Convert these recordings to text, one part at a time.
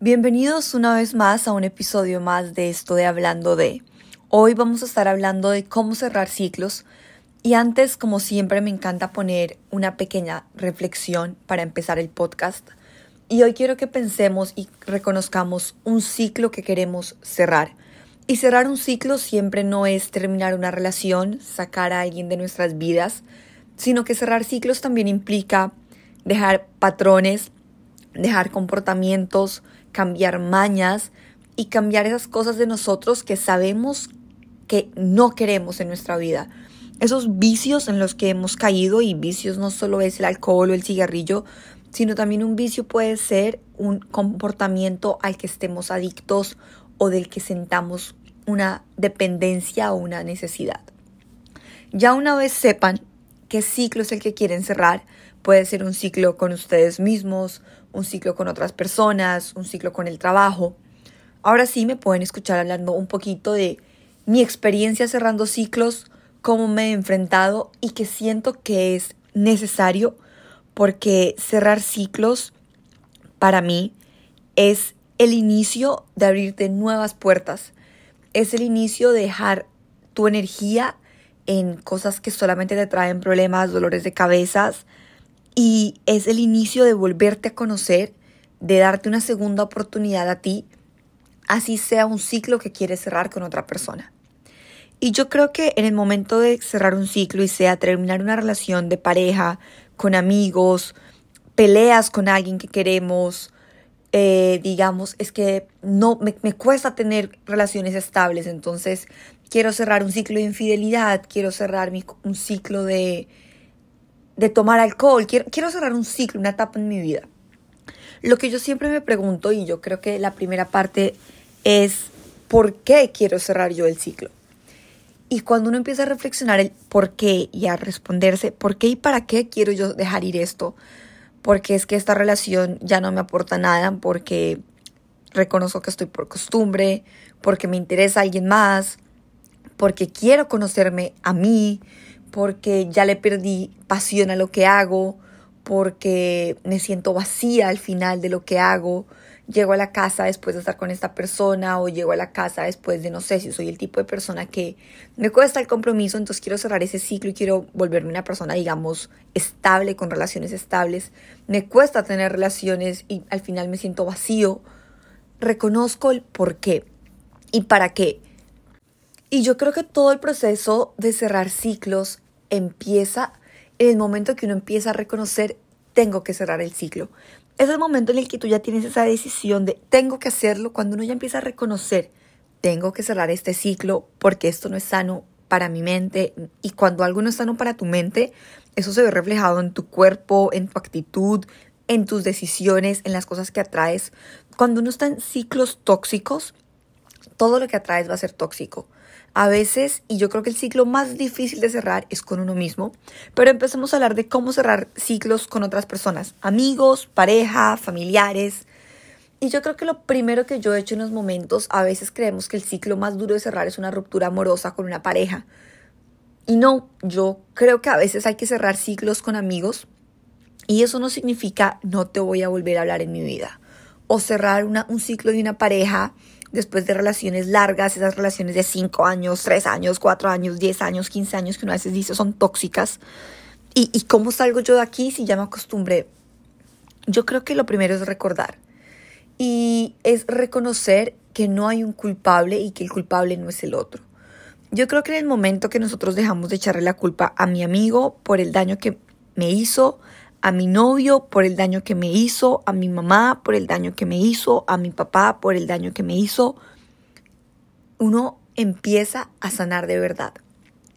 Bienvenidos una vez más a un episodio más de esto de Hablando de. Hoy vamos a estar hablando de cómo cerrar ciclos y antes, como siempre, me encanta poner una pequeña reflexión para empezar el podcast. Y hoy quiero que pensemos y reconozcamos un ciclo que queremos cerrar. Y cerrar un ciclo siempre no es terminar una relación, sacar a alguien de nuestras vidas, sino que cerrar ciclos también implica dejar patrones, dejar comportamientos, cambiar mañas y cambiar esas cosas de nosotros que sabemos que no queremos en nuestra vida. Esos vicios en los que hemos caído y vicios no solo es el alcohol o el cigarrillo, sino también un vicio puede ser un comportamiento al que estemos adictos o del que sentamos una dependencia o una necesidad. Ya una vez sepan qué ciclo es el que quieren cerrar, puede ser un ciclo con ustedes mismos, un ciclo con otras personas, un ciclo con el trabajo. Ahora sí me pueden escuchar hablando un poquito de mi experiencia cerrando ciclos, cómo me he enfrentado y que siento que es necesario porque cerrar ciclos para mí es el inicio de abrirte nuevas puertas, es el inicio de dejar tu energía en cosas que solamente te traen problemas, dolores de cabezas, y es el inicio de volverte a conocer, de darte una segunda oportunidad a ti, así sea un ciclo que quieres cerrar con otra persona. Y yo creo que en el momento de cerrar un ciclo y sea terminar una relación de pareja, con amigos, peleas con alguien que queremos, eh, digamos, es que no me, me, cuesta tener relaciones estables, entonces quiero cerrar un ciclo de infidelidad, quiero cerrar mi, un ciclo de, de tomar alcohol, quiero, quiero cerrar un ciclo, una etapa en mi vida. Lo que yo siempre me pregunto, y yo creo que la primera parte es, ¿por qué quiero cerrar yo el ciclo? Y cuando uno empieza a reflexionar el por qué y a responderse, ¿por qué y para qué quiero yo dejar ir esto? Porque es que esta relación ya no me aporta nada, porque reconozco que estoy por costumbre, porque me interesa alguien más, porque quiero conocerme a mí, porque ya le perdí pasión a lo que hago, porque me siento vacía al final de lo que hago. Llego a la casa después de estar con esta persona o llego a la casa después de no sé si soy el tipo de persona que me cuesta el compromiso, entonces quiero cerrar ese ciclo y quiero volverme una persona, digamos, estable, con relaciones estables. Me cuesta tener relaciones y al final me siento vacío. Reconozco el por qué y para qué y yo creo que todo el proceso de cerrar ciclos empieza en el momento que uno empieza a reconocer, tengo que cerrar el ciclo. Es el momento en el que tú ya tienes esa decisión de, tengo que hacerlo, cuando uno ya empieza a reconocer, tengo que cerrar este ciclo porque esto no es sano para mi mente. Y cuando algo no es sano para tu mente, eso se ve reflejado en tu cuerpo, en tu actitud, en tus decisiones, en las cosas que atraes. Cuando uno está en ciclos tóxicos, todo lo que atraes va a ser tóxico. A veces, y yo creo que el ciclo más difícil de cerrar es con uno mismo, pero empecemos a hablar de cómo cerrar ciclos con otras personas, amigos, pareja, familiares. Y yo creo que lo primero que yo he hecho en los momentos, a veces creemos que el ciclo más duro de cerrar es una ruptura amorosa con una pareja. Y no, yo creo que a veces hay que cerrar ciclos con amigos y eso no significa no te voy a volver a hablar en mi vida. O cerrar una, un ciclo de una pareja después de relaciones largas, esas relaciones de 5 años, 3 años, 4 años, 10 años, 15 años que uno a veces dice son tóxicas. ¿Y, ¿Y cómo salgo yo de aquí si ya me acostumbré? Yo creo que lo primero es recordar y es reconocer que no hay un culpable y que el culpable no es el otro. Yo creo que en el momento que nosotros dejamos de echarle la culpa a mi amigo por el daño que me hizo, a mi novio por el daño que me hizo, a mi mamá por el daño que me hizo, a mi papá por el daño que me hizo, uno empieza a sanar de verdad.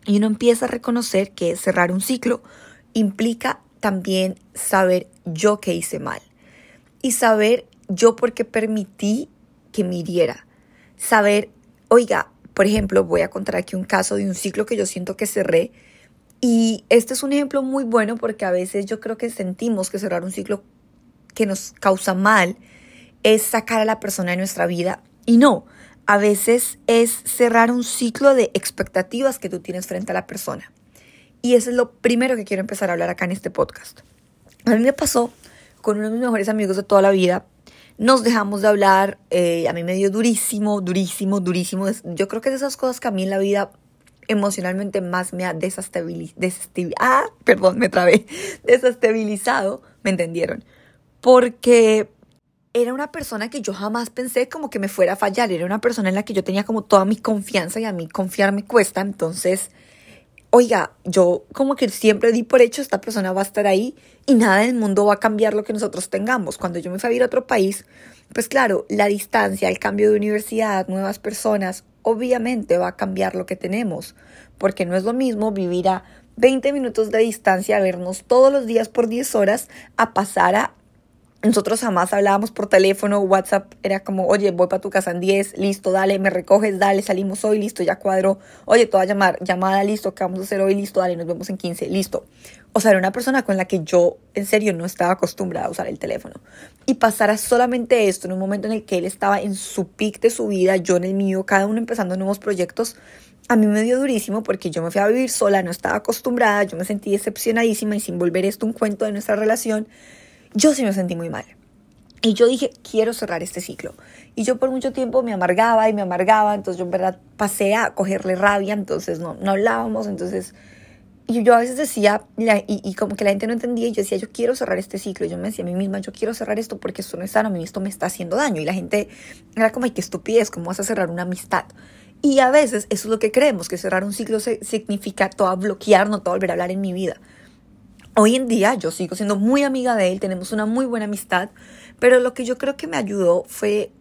Y uno empieza a reconocer que cerrar un ciclo implica también saber yo qué hice mal. Y saber yo por qué permití que me hiriera. Saber, oiga, por ejemplo, voy a contar aquí un caso de un ciclo que yo siento que cerré y este es un ejemplo muy bueno porque a veces yo creo que sentimos que cerrar un ciclo que nos causa mal es sacar a la persona de nuestra vida. Y no, a veces es cerrar un ciclo de expectativas que tú tienes frente a la persona. Y eso es lo primero que quiero empezar a hablar acá en este podcast. A mí me pasó con uno de mis mejores amigos de toda la vida. nos dejamos de hablar, eh, a mí me dio durísimo, durísimo, durísimo. Yo creo que es de esas cosas que a mí en la vida emocionalmente más me ha desestabilizado, ah, perdón, me trabé, desestabilizado, ¿me entendieron? Porque era una persona que yo jamás pensé como que me fuera a fallar, era una persona en la que yo tenía como toda mi confianza y a mí confiar me cuesta, entonces, oiga, yo como que siempre di por hecho, esta persona va a estar ahí y nada del mundo va a cambiar lo que nosotros tengamos. Cuando yo me fui a vivir a otro país, pues claro, la distancia, el cambio de universidad, nuevas personas, obviamente va a cambiar lo que tenemos, porque no es lo mismo vivir a 20 minutos de distancia, vernos todos los días por 10 horas, a pasar a nosotros jamás hablábamos por teléfono, WhatsApp era como, oye, voy para tu casa en 10, listo, dale, me recoges, dale, salimos hoy, listo, ya cuadro, oye, te a llamar, llamada, listo, ¿qué vamos a hacer hoy? Listo, dale, nos vemos en 15, listo. O sea, era una persona con la que yo, en serio, no estaba acostumbrada a usar el teléfono. Y pasara solamente esto en un momento en el que él estaba en su pic de su vida, yo en el mío, cada uno empezando nuevos proyectos, a mí me dio durísimo porque yo me fui a vivir sola, no estaba acostumbrada, yo me sentí decepcionadísima y sin volver esto un cuento de nuestra relación yo sí me sentí muy mal. Y yo dije, quiero cerrar este ciclo. Y yo por mucho tiempo me amargaba y me amargaba, entonces yo en verdad pasé a cogerle rabia, entonces no, no hablábamos, entonces... Y yo a veces decía, y, y, como que la gente no entendía, y yo decía, yo quiero cerrar este ciclo. Y yo me decía a mí misma, yo quiero cerrar esto porque esto no es sano, a mí esto me está haciendo daño. Y la gente era como, ay, qué estupidez, ¿cómo vas a cerrar una amistad? Y a veces eso es lo que creemos, que cerrar un ciclo significa todo bloquear, no todo volver a hablar en mi vida. Hoy en día yo sigo siendo muy amiga de él, tenemos una muy buena amistad, pero lo que yo creo que me ayudó fue,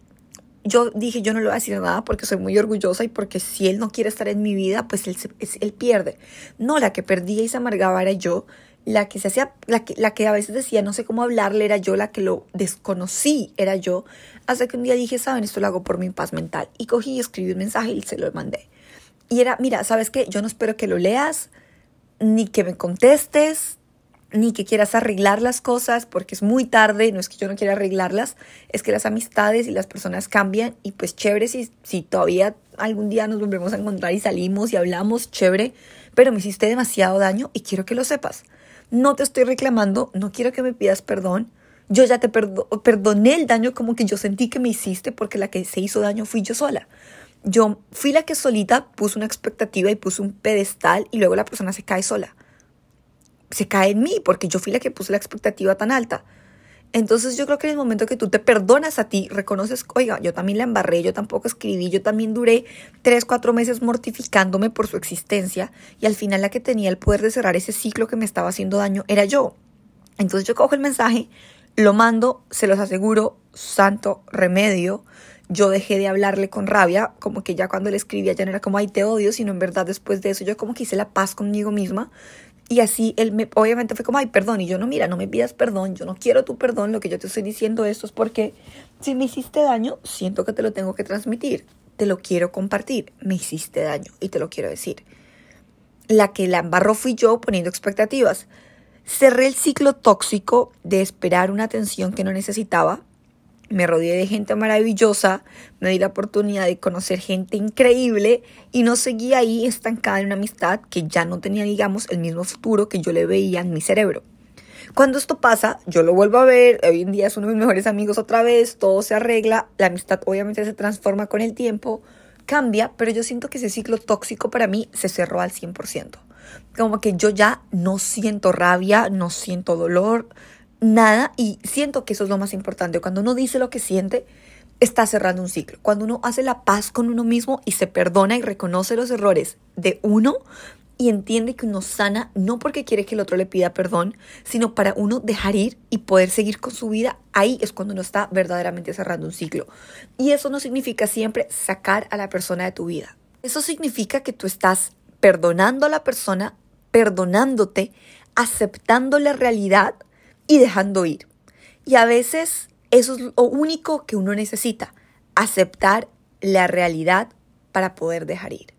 yo dije, yo no le voy a decir nada porque soy muy orgullosa y porque si él no quiere estar en mi vida, pues él, él pierde. No, la que perdía y se amargaba era yo, la que se hacía, la que, la que a veces decía no sé cómo hablarle era yo, la que lo desconocí era yo, hasta que un día dije, saben, esto lo hago por mi paz mental. Y cogí y escribí un mensaje y se lo mandé. Y era, mira, ¿sabes qué? Yo no espero que lo leas, ni que me contestes, ni que quieras arreglar las cosas porque es muy tarde, no es que yo no quiera arreglarlas, es que las amistades y las personas cambian y pues chévere si, si todavía algún día nos volvemos a encontrar y salimos y hablamos, chévere, pero me hiciste demasiado daño y quiero que lo sepas. No te estoy reclamando, no quiero que me pidas perdón. Yo ya te perdoné el daño como que yo sentí que me hiciste porque la que se hizo daño fui yo sola. Yo fui la que solita puso una expectativa y puso un pedestal y luego la persona se cae sola se cae en mí porque yo fui la que puse la expectativa tan alta. Entonces yo creo que en el momento que tú te perdonas a ti, reconoces, oiga, yo también la embarré, yo tampoco escribí, yo también duré tres, cuatro meses mortificándome por su existencia y al final la que tenía el poder de cerrar ese ciclo que me estaba haciendo daño era yo. Entonces yo cojo el mensaje, lo mando, se los aseguro, santo remedio. Yo dejé de hablarle con rabia, como que ya cuando le escribía ya no era como, ay, te odio, sino en verdad después de eso yo como que hice la paz conmigo misma y así él me, obviamente fue como, ay, perdón. Y yo no, mira, no me pidas perdón, yo no quiero tu perdón. Lo que yo te estoy diciendo esto es porque si me hiciste daño, siento que te lo tengo que transmitir. Te lo quiero compartir. Me hiciste daño y te lo quiero decir. La que la embarró fui yo poniendo expectativas. Cerré el ciclo tóxico de esperar una atención que no necesitaba me rodeé de gente maravillosa, me di la oportunidad de conocer gente increíble y no seguí ahí estancada en una amistad que ya no tenía, digamos, el mismo futuro que yo le veía en mi cerebro. Cuando esto pasa, yo lo vuelvo a ver, hoy en día es uno de mis mejores amigos otra vez, todo se arregla, la amistad obviamente se transforma con el tiempo, cambia, pero yo siento que ese ciclo tóxico para mí se cerró al 100%. Como que yo ya no siento rabia, no siento dolor, nada y siento que eso es lo más importante. Cuando uno dice lo que siente, está cerrando un ciclo. Cuando uno hace la paz con uno mismo y se perdona y reconoce los errores de uno y entiende que uno sana no porque quiere que el otro le pida perdón, sino para uno dejar ir y poder seguir con su vida, ahí es cuando uno está verdaderamente cerrando un ciclo. Y eso no significa siempre sacar a la persona de tu vida. Eso significa que tú estás perdonando a la persona, perdonándote, aceptando la realidad y dejando ir. Y a veces eso es lo único que uno necesita, aceptar la realidad para poder dejar ir.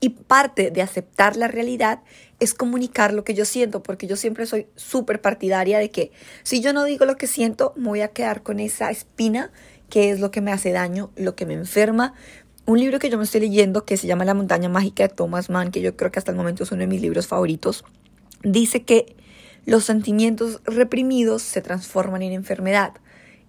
Y parte de aceptar la realidad es comunicar lo que yo siento, porque yo siempre soy súper partidaria de que si yo no digo lo que siento, me voy a quedar con esa espina que es lo que me hace daño, lo que me enferma. Un libro que yo me estoy leyendo que se llama La montaña mágica de Thomas Mann, que yo creo que hasta el momento es uno de mis libros favoritos, dice que los sentimientos reprimidos se transforman en enfermedad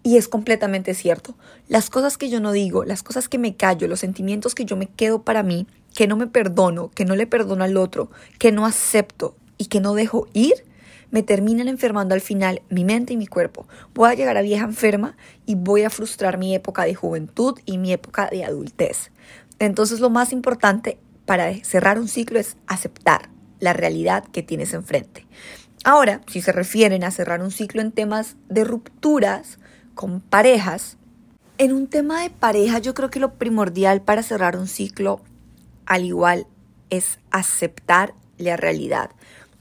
Y es completamente cierto. Las cosas que yo no digo, las cosas que me callo, los sentimientos que yo me quedo para mí, que no me perdono, que no le perdono al otro, que no acepto y que no dejo ir, me terminan enfermando al final mi mente y mi cuerpo. Voy a llegar a vieja enferma y voy a frustrar mi época de juventud y mi época de adultez. Entonces lo más importante para cerrar un ciclo es aceptar la realidad que tienes enfrente. Ahora, si se refieren a cerrar un ciclo en temas de rupturas con parejas, en un tema de pareja yo creo que lo primordial para cerrar un ciclo al igual es aceptar la realidad.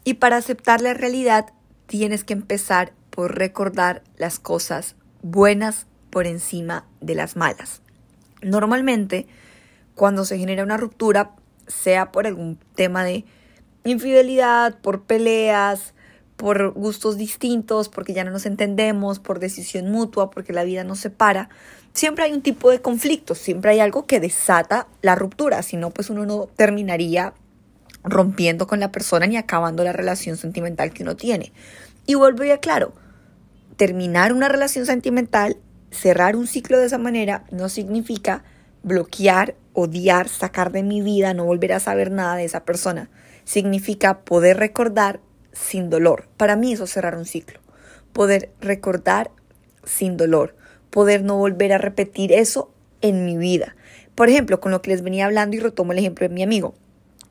Y para aceptar la realidad tienes que empezar por recordar las cosas buenas por encima de las malas. Normalmente, cuando se genera una ruptura, sea por algún tema de infidelidad, por peleas, por gustos distintos, porque ya no nos entendemos, por decisión mutua, porque la vida nos separa, siempre hay un tipo de conflicto, siempre hay algo que desata la ruptura, si no, pues uno no terminaría rompiendo con la persona ni acabando la relación sentimental que uno tiene. Y vuelvo ya claro, terminar una relación sentimental, cerrar un ciclo de esa manera, no significa bloquear, odiar, sacar de mi vida, no volver a saber nada de esa persona. Significa poder recordar sin dolor. Para mí eso es cerrar un ciclo. Poder recordar sin dolor. Poder no volver a repetir eso en mi vida. Por ejemplo, con lo que les venía hablando y retomo el ejemplo de mi amigo.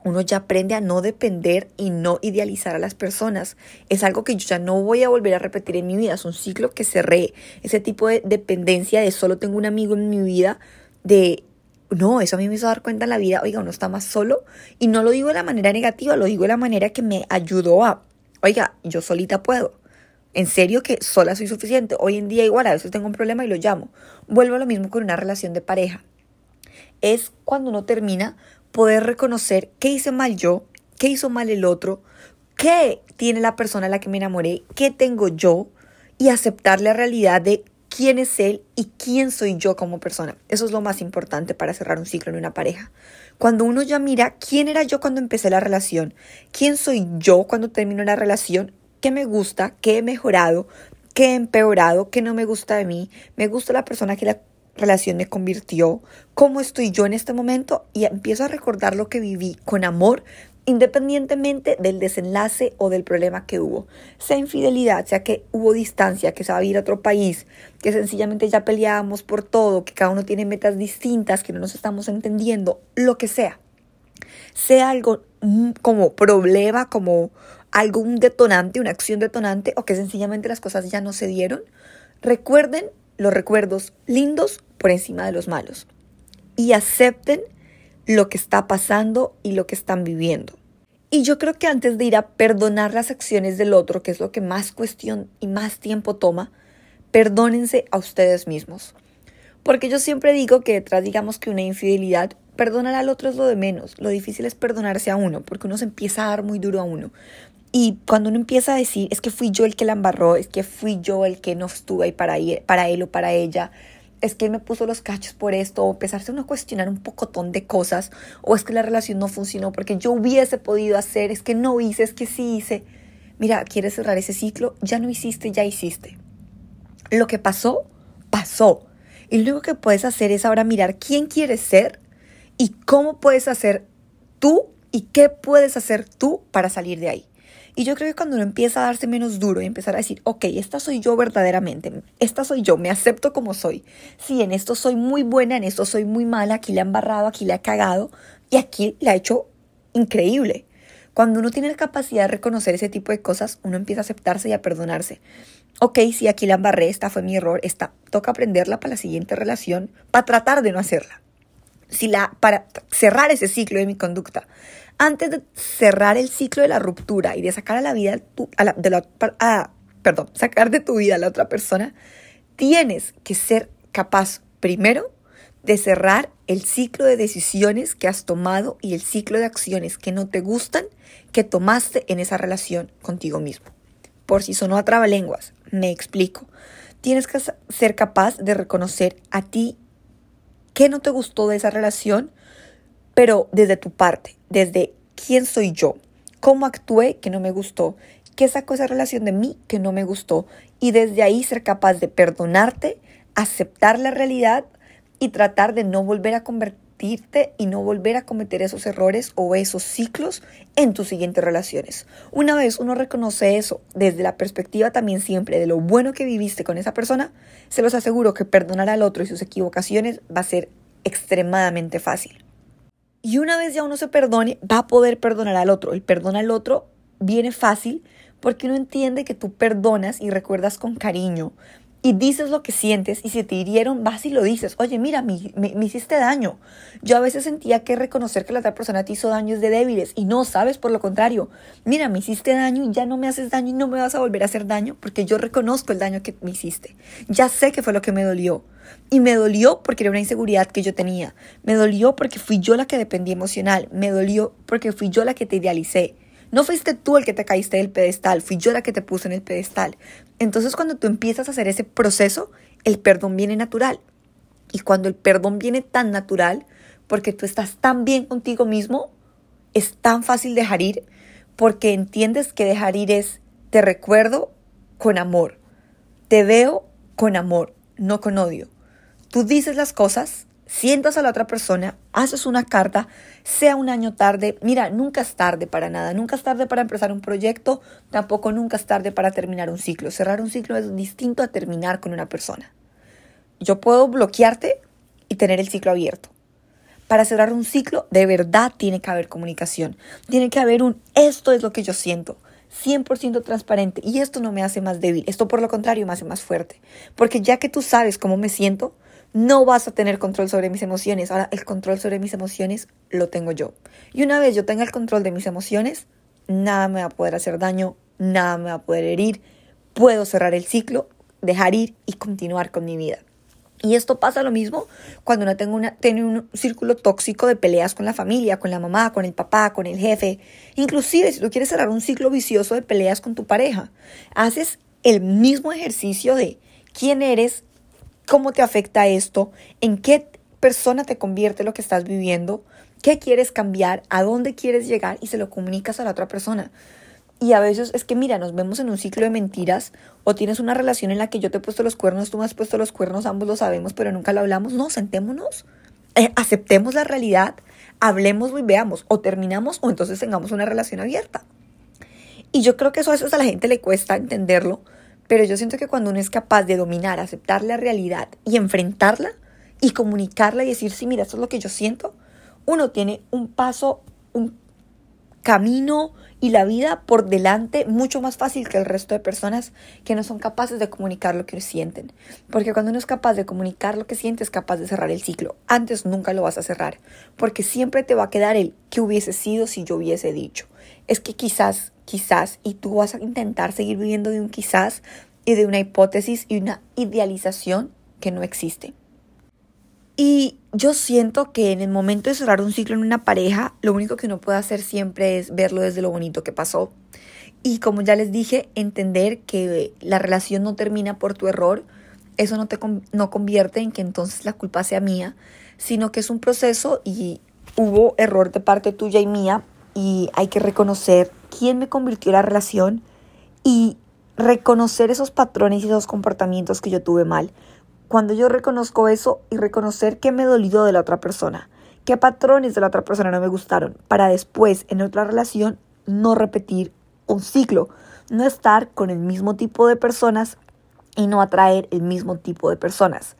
Uno ya aprende a no depender y no idealizar a las personas. Es algo que yo ya no voy a volver a repetir en mi vida. Es un ciclo que cerré. Ese tipo de dependencia de solo tengo un amigo en mi vida, de no, eso a mí me hizo dar cuenta en la vida, oiga, uno está más solo. Y no lo digo de la manera negativa, lo digo de la manera que me ayudó a oiga, yo solita puedo. En serio que sola soy suficiente. Hoy en día igual a veces tengo un problema y lo llamo. Vuelvo a lo mismo con una relación de pareja. Es cuando uno termina poder reconocer qué hice mal yo, qué hizo mal el otro, qué tiene la persona a la que me enamoré, qué tengo yo y aceptar la realidad de quién es él y quién soy yo como persona. Eso es lo más importante para cerrar un ciclo en una pareja. Cuando uno ya mira quién era yo cuando empecé la relación, quién soy yo cuando termino la relación, qué me gusta, qué he mejorado, qué he empeorado, qué no me gusta de mí, me gusta la persona que la relación me convirtió, cómo estoy yo en este momento y empiezo a recordar lo que viví con amor independientemente del desenlace o del problema que hubo. Sea infidelidad, sea que hubo distancia, que se va a ir a otro país, que sencillamente ya peleábamos por todo, que cada uno tiene metas distintas, que no nos estamos entendiendo, lo que sea. Sea algo mm, como problema, como algo, un detonante, una acción detonante, o que sencillamente las cosas ya no se dieron. Recuerden los recuerdos lindos por encima de los malos. Y acepten lo que está pasando y lo que están viviendo. Y yo creo que antes de ir a perdonar las acciones del otro, que es lo que más cuestión y más tiempo toma, perdónense a ustedes mismos. Porque yo siempre digo que detrás, digamos que una infidelidad, perdonar al otro es lo de menos. Lo difícil es perdonarse a uno, porque uno se empieza a dar muy duro a uno. Y cuando uno empieza a decir, es que fui yo el que la embarró, es que fui yo el que no estuve ahí para, para él o para ella, es que me puso los cachos por esto, o empezarse uno a cuestionar un pocotón de cosas, o es que la relación no funcionó porque yo hubiese podido hacer, es que no hice, es que sí hice. Mira, quieres cerrar ese ciclo, ya no hiciste, ya hiciste. Lo que pasó, pasó. Y lo único que puedes hacer es ahora mirar quién quieres ser y cómo puedes hacer tú y qué puedes hacer tú para salir de ahí. Y yo creo que cuando uno empieza a darse menos duro y empezar a decir, ok, esta soy yo verdaderamente, esta soy yo, me acepto como soy. Sí, en esto soy muy buena, en esto soy muy mala, aquí le han barrado, aquí le ha cagado y aquí le ha hecho increíble. Cuando uno tiene la capacidad de reconocer ese tipo de cosas, uno empieza a aceptarse y a perdonarse. Ok, sí, aquí la embarré, esta fue mi error, esta toca aprenderla para la siguiente relación, para tratar de no hacerla. Si la, para cerrar ese ciclo de mi conducta antes de cerrar el ciclo de la ruptura y de sacar a la vida de perdón, sacar de tu vida a la otra persona, tienes que ser capaz primero de cerrar el ciclo de decisiones que has tomado y el ciclo de acciones que no te gustan que tomaste en esa relación contigo mismo. Por si sonó a trabalenguas, me explico. Tienes que ser capaz de reconocer a ti qué no te gustó de esa relación, pero desde tu parte, desde quién soy yo, cómo actué que no me gustó, qué sacó esa relación de mí que no me gustó y desde ahí ser capaz de perdonarte, aceptar la realidad y tratar de no volver a convertirte y no volver a cometer esos errores o esos ciclos en tus siguientes relaciones. Una vez uno reconoce eso desde la perspectiva también siempre de lo bueno que viviste con esa persona, se los aseguro que perdonar al otro y sus equivocaciones va a ser extremadamente fácil. Y una vez ya uno se perdone, va a poder perdonar al otro. El perdón al otro viene fácil porque uno entiende que tú perdonas y recuerdas con cariño y dices lo que sientes y si te hirieron, vas y lo dices. Oye, mira, me, me, hiciste daño. Yo a veces sentía que reconocer que la otra persona te hizo daño es de débiles y no, sabes, por lo contrario. Mira, me hiciste daño y ya no me haces daño y no me vas a volver a hacer daño porque yo reconozco el daño que me hiciste. Ya sé que fue lo que me dolió. Y me dolió porque era una inseguridad que yo tenía. Me dolió porque fui yo la que dependía emocional. Me dolió porque fui yo la que te idealicé. No fuiste tú el que te caíste del pedestal, fui yo la que te puse en el pedestal. Entonces cuando tú empiezas a hacer ese proceso, el perdón viene natural. Y cuando el perdón viene tan natural, porque tú estás tan bien contigo mismo, es tan fácil dejar ir, porque entiendes que dejar ir es, te recuerdo con amor, te veo con amor, no con odio. Tú dices las cosas sientas a la otra persona, haces una carta, sea un año tarde, mira, nunca es tarde para nada, nunca es tarde para empezar un proyecto, tampoco nunca es tarde para terminar un ciclo. Cerrar un ciclo es distinto a terminar con una persona. Yo puedo bloquearte y tener el ciclo abierto. Para cerrar un ciclo, de verdad tiene que haber comunicación. Tiene que haber un esto es lo que yo siento. 100% transparente. Y esto no me hace más débil. Esto por lo contrario me hace más fuerte. Porque ya que tú sabes cómo me siento, no vas a tener control sobre mis emociones. Ahora el control sobre mis emociones lo tengo yo. Y una vez yo tenga el control de mis emociones, nada me va a poder hacer daño, nada me va a poder herir. Puedo cerrar el ciclo, dejar ir y continuar con mi vida. Y esto pasa lo mismo cuando uno tengo tiene un círculo tóxico de peleas con la familia, con la mamá, con el papá, con el jefe. Inclusive si tú quieres cerrar un ciclo vicioso de peleas con tu pareja, haces el mismo ejercicio de quién eres, cómo te afecta esto, en qué persona te convierte lo que estás viviendo, qué quieres cambiar, a dónde quieres llegar y se lo comunicas a la otra persona. Y a veces es que, mira, nos vemos en un ciclo de mentiras o tienes una relación en la que yo te he puesto los cuernos, tú me has puesto los cuernos, ambos lo sabemos, pero nunca lo hablamos. No, sentémonos, eh, aceptemos la realidad, hablemos y veamos, o terminamos o entonces tengamos una relación abierta. Y yo creo que eso a veces a la gente le cuesta entenderlo pero yo siento que cuando uno es capaz de dominar, aceptar la realidad y enfrentarla y comunicarla y decir, sí, mira, esto es lo que yo siento, uno tiene un paso, un camino y la vida por delante mucho más fácil que el resto de personas que no son capaces de comunicar lo que sienten. Porque cuando uno es capaz de comunicar lo que siente, es capaz de cerrar el ciclo. Antes nunca lo vas a cerrar, porque siempre te va a quedar el que hubiese sido si yo hubiese dicho. Es que quizás quizás y tú vas a intentar seguir viviendo de un quizás y de una hipótesis y una idealización que no existe. Y yo siento que en el momento de cerrar un ciclo en una pareja, lo único que uno puede hacer siempre es verlo desde lo bonito que pasó. Y como ya les dije, entender que la relación no termina por tu error, eso no te no convierte en que entonces la culpa sea mía, sino que es un proceso y hubo error de parte tuya y mía y hay que reconocer quién me convirtió la relación y reconocer esos patrones y esos comportamientos que yo tuve mal. Cuando yo reconozco eso y reconocer qué me dolió de la otra persona, qué patrones de la otra persona no me gustaron, para después en otra relación no repetir un ciclo, no estar con el mismo tipo de personas y no atraer el mismo tipo de personas.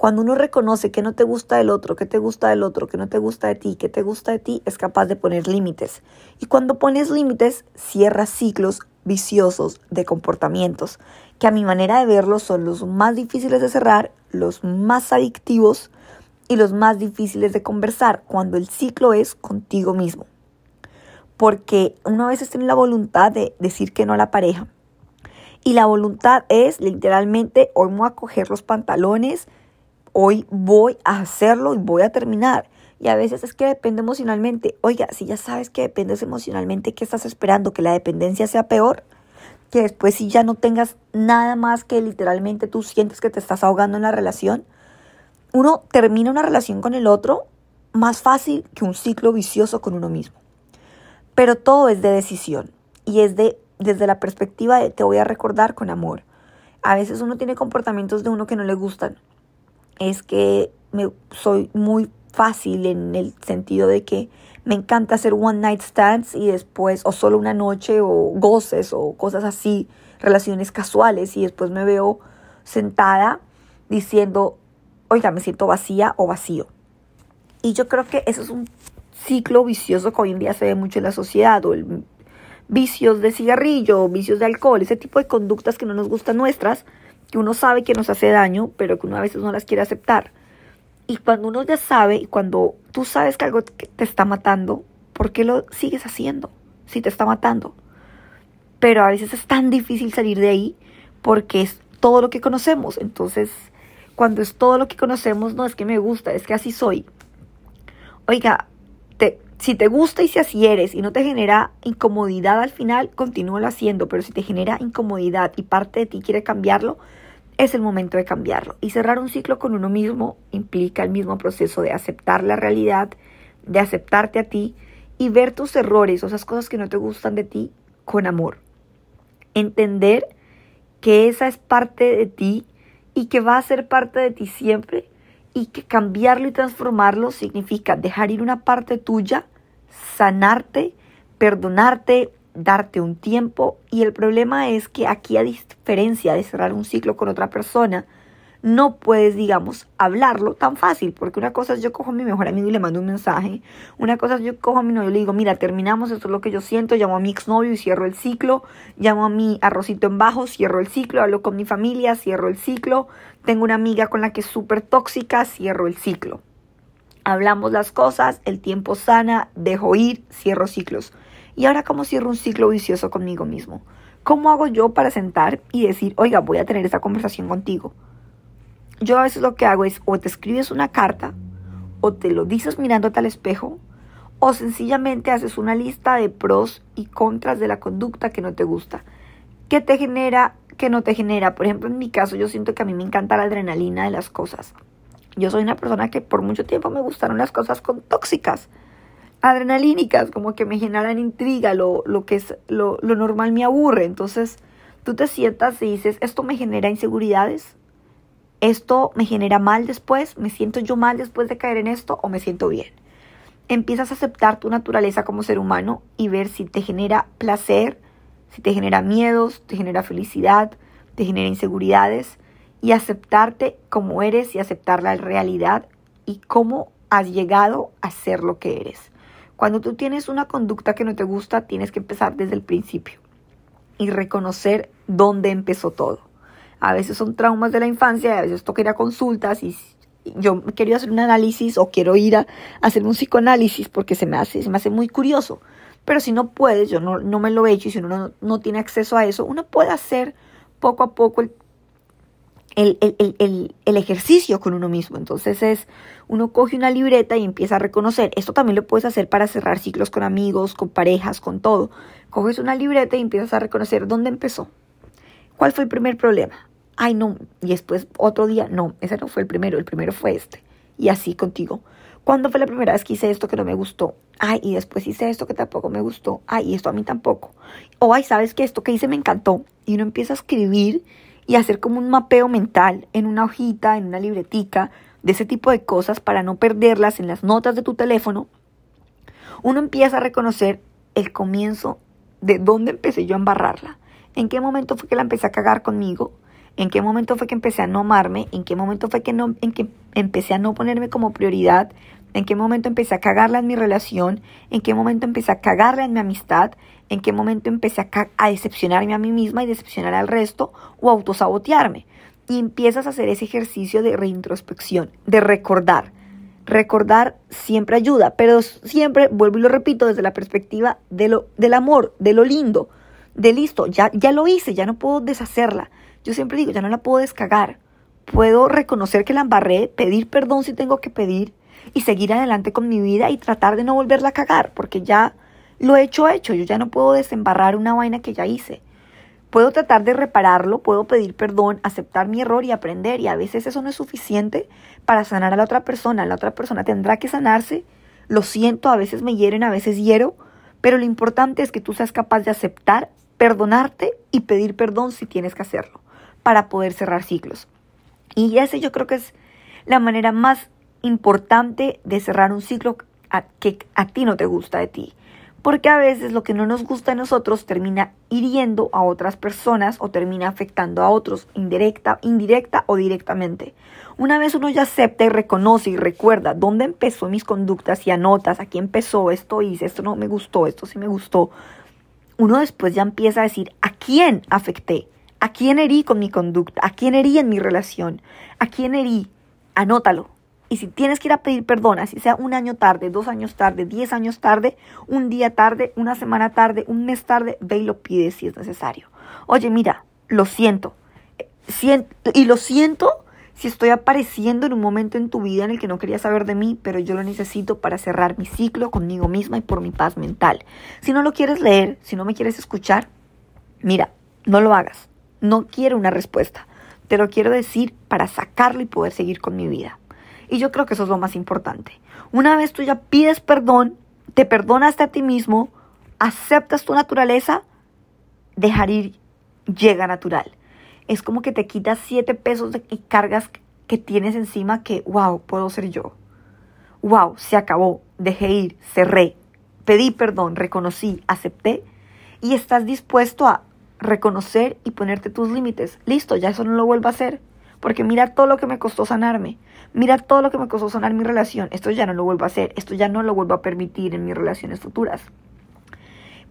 Cuando uno reconoce que no te gusta del otro, que te gusta del otro, que no te gusta de ti, que te gusta de ti, es capaz de poner límites. Y cuando pones límites, cierras ciclos viciosos de comportamientos, que a mi manera de verlo son los más difíciles de cerrar, los más adictivos y los más difíciles de conversar, cuando el ciclo es contigo mismo. Porque uno a veces tiene la voluntad de decir que no a la pareja. Y la voluntad es literalmente, hoy a coger los pantalones, hoy voy a hacerlo y voy a terminar. Y a veces es que depende emocionalmente. Oiga, si ya sabes que dependes emocionalmente, ¿qué estás esperando? ¿Que la dependencia sea peor? Que después si ya no tengas nada más que literalmente tú sientes que te estás ahogando en la relación. Uno termina una relación con el otro más fácil que un ciclo vicioso con uno mismo. Pero todo es de decisión y es de desde la perspectiva de te voy a recordar con amor. A veces uno tiene comportamientos de uno que no le gustan. Es que me, soy muy fácil en el sentido de que me encanta hacer one night stands y después o solo una noche o goces o cosas así, relaciones casuales y después me veo sentada diciendo, oiga, me siento vacía o vacío. Y yo creo que eso es un ciclo vicioso que hoy en día se ve mucho en la sociedad, o el vicios de cigarrillo, vicios de alcohol, ese tipo de conductas que no nos gustan nuestras, que uno sabe que nos hace daño, pero que uno a veces no las quiere aceptar. Y cuando uno ya sabe, y cuando tú sabes que algo te está matando, ¿por qué lo sigues haciendo si te está matando? Pero a veces es tan difícil salir de ahí porque es todo lo que conocemos. Entonces, cuando es todo lo que conocemos, no es que me gusta, es que así soy. Oiga, si te gusta y si así eres y no te genera incomodidad al final, continúalo haciendo, pero si te genera incomodidad y parte de ti quiere cambiarlo, es el momento de cambiarlo. Y cerrar un ciclo con uno mismo implica el mismo proceso de aceptar la realidad, de aceptarte a ti y ver tus errores o esas cosas que no te gustan de ti con amor. Entender que esa es parte de ti y que va a ser parte de ti siempre y que cambiarlo y transformarlo significa dejar ir una parte tuya, sanarte, perdonarte, darte un tiempo y el problema es que aquí a diferencia de cerrar un ciclo con otra persona, no puedes, digamos, hablarlo tan fácil, porque una cosa es yo cojo a mi mejor amigo y le mando un mensaje, una cosa es yo cojo a mi novio y le digo, mira, terminamos, esto es lo que yo siento, llamo a mi exnovio y cierro el ciclo, llamo a mi arrocito en bajo, cierro el ciclo, hablo con mi familia, cierro el ciclo, tengo una amiga con la que es súper tóxica, cierro el ciclo. Hablamos las cosas, el tiempo sana, dejo ir, cierro ciclos. Y ahora, ¿cómo cierro un ciclo vicioso conmigo mismo? ¿Cómo hago yo para sentar y decir, oiga, voy a tener esta conversación contigo? Yo a veces lo que hago es o te escribes una carta, o te lo dices mirándote al espejo, o sencillamente haces una lista de pros y contras de la conducta que no te gusta. ¿Qué te genera? ¿Qué no te genera? Por ejemplo, en mi caso, yo siento que a mí me encanta la adrenalina de las cosas. Yo soy una persona que por mucho tiempo me gustaron las cosas con tóxicas adrenalínicas, como que me generan intriga, lo, lo que es lo, lo normal me aburre. Entonces tú te sientas y dices, esto me genera inseguridades, esto me genera mal después, me siento yo mal después de caer en esto o me siento bien. Empiezas a aceptar tu naturaleza como ser humano y ver si te genera placer, si te genera miedos, te genera felicidad, te genera inseguridades y aceptarte como eres y aceptar la realidad y cómo has llegado a ser lo que eres. Cuando tú tienes una conducta que no te gusta, tienes que empezar desde el principio y reconocer dónde empezó todo. A veces son traumas de la infancia, a veces toca ir a consultas y yo quiero hacer un análisis o quiero ir a hacer un psicoanálisis porque se me hace, se me hace muy curioso. Pero si no puedes, yo no, no me lo he hecho y si uno no, no tiene acceso a eso, uno puede hacer poco a poco el el, el, el, ejercicio con uno mismo. Entonces es, uno coge una libreta y empieza a reconocer. Esto también lo puedes hacer para cerrar ciclos con amigos, con parejas, con todo. Coges una libreta y empiezas a reconocer dónde empezó. ¿Cuál fue el primer problema? Ay, no. Y después otro día, no, ese no fue el primero, el primero fue este. Y así contigo. ¿Cuándo fue la primera vez que hice esto que no me gustó? Ay, y después hice esto que tampoco me gustó. Ay, y esto a mí tampoco. O ay, ¿sabes que Esto que hice me encantó. Y uno empieza a escribir y hacer como un mapeo mental en una hojita, en una libretica, de ese tipo de cosas para no perderlas en las notas de tu teléfono, uno empieza a reconocer el comienzo de dónde empecé yo a embarrarla, en qué momento fue que la empecé a cagar conmigo, en qué momento fue que empecé a no amarme, en qué momento fue que, no, en que empecé a no ponerme como prioridad, en qué momento empecé a cagarla en mi relación, en qué momento empecé a cagarla en mi amistad, en qué momento empecé a, decepcionarme a mí misma y decepcionar al resto o autosabotearme. Y empiezas a hacer ese ejercicio de reintrospección, de recordar. Recordar siempre ayuda, pero siempre, vuelvo y lo repito, desde la perspectiva de lo, del amor, de lo lindo, de listo, ya, ya lo hice, ya no puedo deshacerla. Yo siempre digo, ya no la puedo descagar. Puedo reconocer que la embarré, pedir perdón si tengo que pedir y seguir adelante con mi vida y tratar de no volverla a cagar, porque ya lo he hecho, hecho. Yo ya no puedo desembarrar una vaina que ya hice. Puedo tratar de repararlo, puedo pedir perdón, aceptar mi error y aprender. Y a veces eso no es suficiente para sanar a la otra persona. La otra persona tendrá que sanarse. Lo siento, a veces me hieren, a veces hiero. Pero lo importante es que tú seas capaz de aceptar perdonarte y pedir perdón si tienes que hacerlo para poder cerrar ciclos. Y ese yo creo que es la manera más importante de cerrar un ciclo que a ti no te gusta de ti. Porque a veces lo que no nos gusta de nosotros termina hiriendo a otras personas o termina afectando a otros indirecta, indirecta o directamente. Una vez uno ya acepta y reconoce y recuerda dónde empezó mis conductas y anotas, aquí empezó, esto hice, esto no me gustó, esto sí me gustó, uno después ya empieza a decir a quién afecté, a quién herí con mi conducta, a quién herí en mi relación, a quién herí, anótalo, y si tienes que ir a pedir perdón, así sea un año tarde, dos años tarde, diez años tarde, un día tarde, una semana tarde, un mes tarde, ve y lo pides si es necesario. Oye, mira, lo siento. y lo siento si estoy apareciendo en un momento en tu vida en el que no querías saber de mí, pero yo lo necesito para cerrar mi ciclo conmigo misma y por mi paz mental. Si no lo quieres leer, si no me quieres escuchar, mira, no lo hagas. No quiero una respuesta. Te lo quiero decir para sacarlo y poder seguir con mi vida. Y yo creo que eso es lo más importante. Una vez tú ya pides perdón, te perdonas a ti mismo, aceptas tu naturaleza, dejar ir llega natural. Es como que te quitas siete pesos y cargas que tienes encima que, wow, puedo ser yo. Wow, se acabó, dejé ir, cerré, pedí perdón, reconocí, acepté y estás dispuesto a reconocer y ponerte tus límites. Listo, ya eso no lo vuelvo a hacer. Porque mira todo lo que me costó sanarme. Mira todo lo que me costó sanar mi relación. Esto ya no lo vuelvo a hacer. Esto ya no lo vuelvo a permitir en mis relaciones futuras.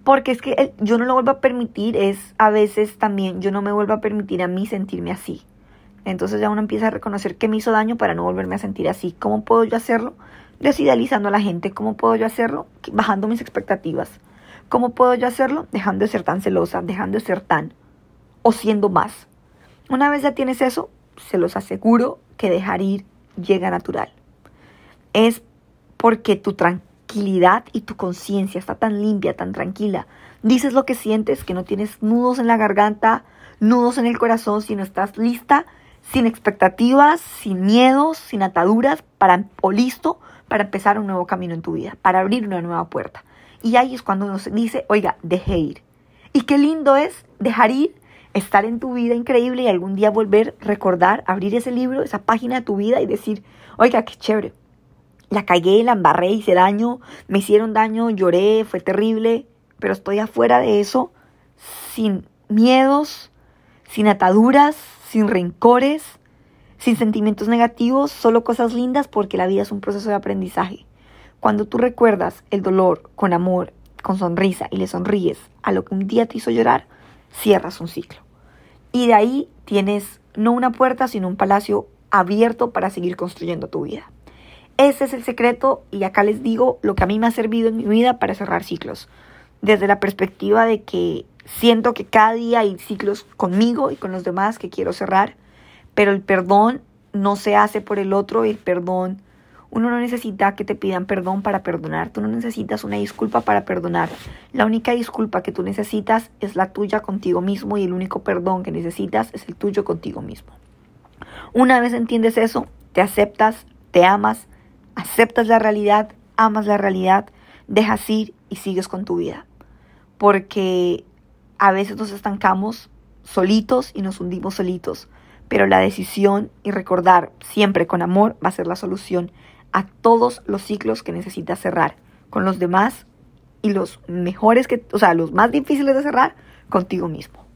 Porque es que yo no lo vuelvo a permitir es a veces también yo no me vuelvo a permitir a mí sentirme así. Entonces ya uno empieza a reconocer que me hizo daño para no volverme a sentir así. ¿Cómo puedo yo hacerlo? Desidealizando a la gente. ¿Cómo puedo yo hacerlo? Bajando mis expectativas. ¿Cómo puedo yo hacerlo? Dejando de ser tan celosa, dejando de ser tan o siendo más. Una vez ya tienes eso, se los aseguro que dejar ir llega natural. Es porque tu tranquilidad y tu conciencia está tan limpia, tan tranquila. Dices lo que sientes, que no tienes nudos en la garganta, nudos en el corazón, sino estás lista, sin expectativas, sin miedos, sin ataduras, para, o listo para empezar un nuevo camino en tu vida, para abrir una nueva puerta. Y ahí es cuando nos dice, oiga, deje ir. Y qué lindo es dejar ir estar en tu vida increíble y algún día volver, recordar, abrir ese libro, esa página de tu vida y decir, oiga, qué chévere. La cagué, la embarré, hice daño, me hicieron daño, lloré, fue terrible, pero estoy afuera de eso, sin miedos, sin ataduras, sin rencores, sin sentimientos negativos, solo cosas lindas porque la vida es un proceso de aprendizaje. Cuando tú recuerdas el dolor con amor, con sonrisa y le sonríes a lo que un día te hizo llorar, cierras un ciclo. Y de ahí tienes no una puerta, sino un palacio abierto para seguir construyendo tu vida. Ese es el secreto y acá les digo lo que a mí me ha servido en mi vida para cerrar ciclos. Desde la perspectiva de que siento que cada día hay ciclos conmigo y con los demás que quiero cerrar, pero el perdón no se hace por el otro, el perdón uno no necesita que te pidan perdón para perdonar, tú no necesitas una disculpa para perdonar. La única disculpa que tú necesitas es la tuya contigo mismo y el único perdón que necesitas es el tuyo contigo mismo. Una vez entiendes eso, te aceptas, te amas, aceptas la realidad, amas la realidad, dejas ir y sigues con tu vida. Porque a veces nos estancamos solitos y nos hundimos solitos, pero la decisión y recordar siempre con amor va a ser la solución a todos los ciclos que necesitas cerrar con los demás y los mejores que, o sea, los más difíciles de cerrar contigo mismo.